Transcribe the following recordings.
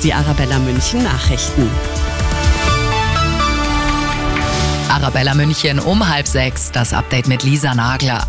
Die Arabella München Nachrichten. Arabella München um halb sechs, das Update mit Lisa Nagler.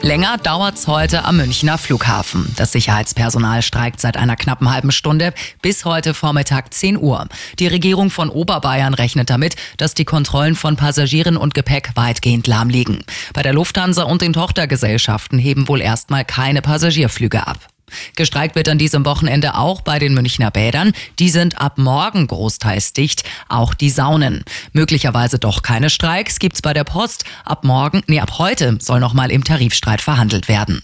Länger dauert's heute am Münchner Flughafen. Das Sicherheitspersonal streikt seit einer knappen halben Stunde bis heute Vormittag 10 Uhr. Die Regierung von Oberbayern rechnet damit, dass die Kontrollen von Passagieren und Gepäck weitgehend lahm liegen. Bei der Lufthansa und den Tochtergesellschaften heben wohl erstmal keine Passagierflüge ab. Gestreikt wird an diesem Wochenende auch bei den Münchner Bädern. Die sind ab morgen großteils dicht, auch die Saunen. Möglicherweise doch keine Streiks gibt's bei der Post. Ab morgen, nee, ab heute soll nochmal im Tarifstreit verhandelt werden.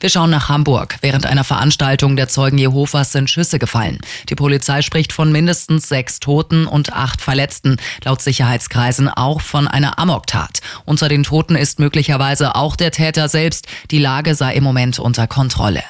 Wir schauen nach Hamburg. Während einer Veranstaltung der Zeugen Jehovas sind Schüsse gefallen. Die Polizei spricht von mindestens sechs Toten und acht Verletzten. Laut Sicherheitskreisen auch von einer Amoktat. Unter den Toten ist möglicherweise auch der Täter selbst. Die Lage sei im Moment unter Kontrolle.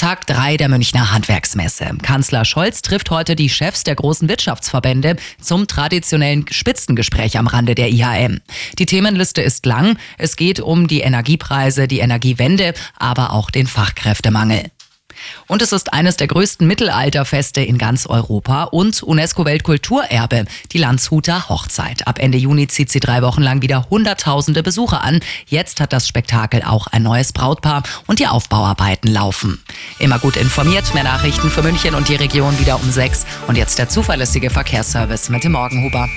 Tag 3 der Münchner Handwerksmesse. Kanzler Scholz trifft heute die Chefs der großen Wirtschaftsverbände zum traditionellen Spitzengespräch am Rande der IHM. Die Themenliste ist lang. Es geht um die Energiepreise, die Energiewende, aber auch den Fachkräftemangel. Und es ist eines der größten Mittelalterfeste in ganz Europa und UNESCO-Weltkulturerbe, die Landshuter Hochzeit. Ab Ende Juni zieht sie drei Wochen lang wieder Hunderttausende Besucher an. Jetzt hat das Spektakel auch ein neues Brautpaar und die Aufbauarbeiten laufen. Immer gut informiert, mehr Nachrichten für München und die Region wieder um sechs. Und jetzt der zuverlässige Verkehrsservice mit dem Morgenhuber.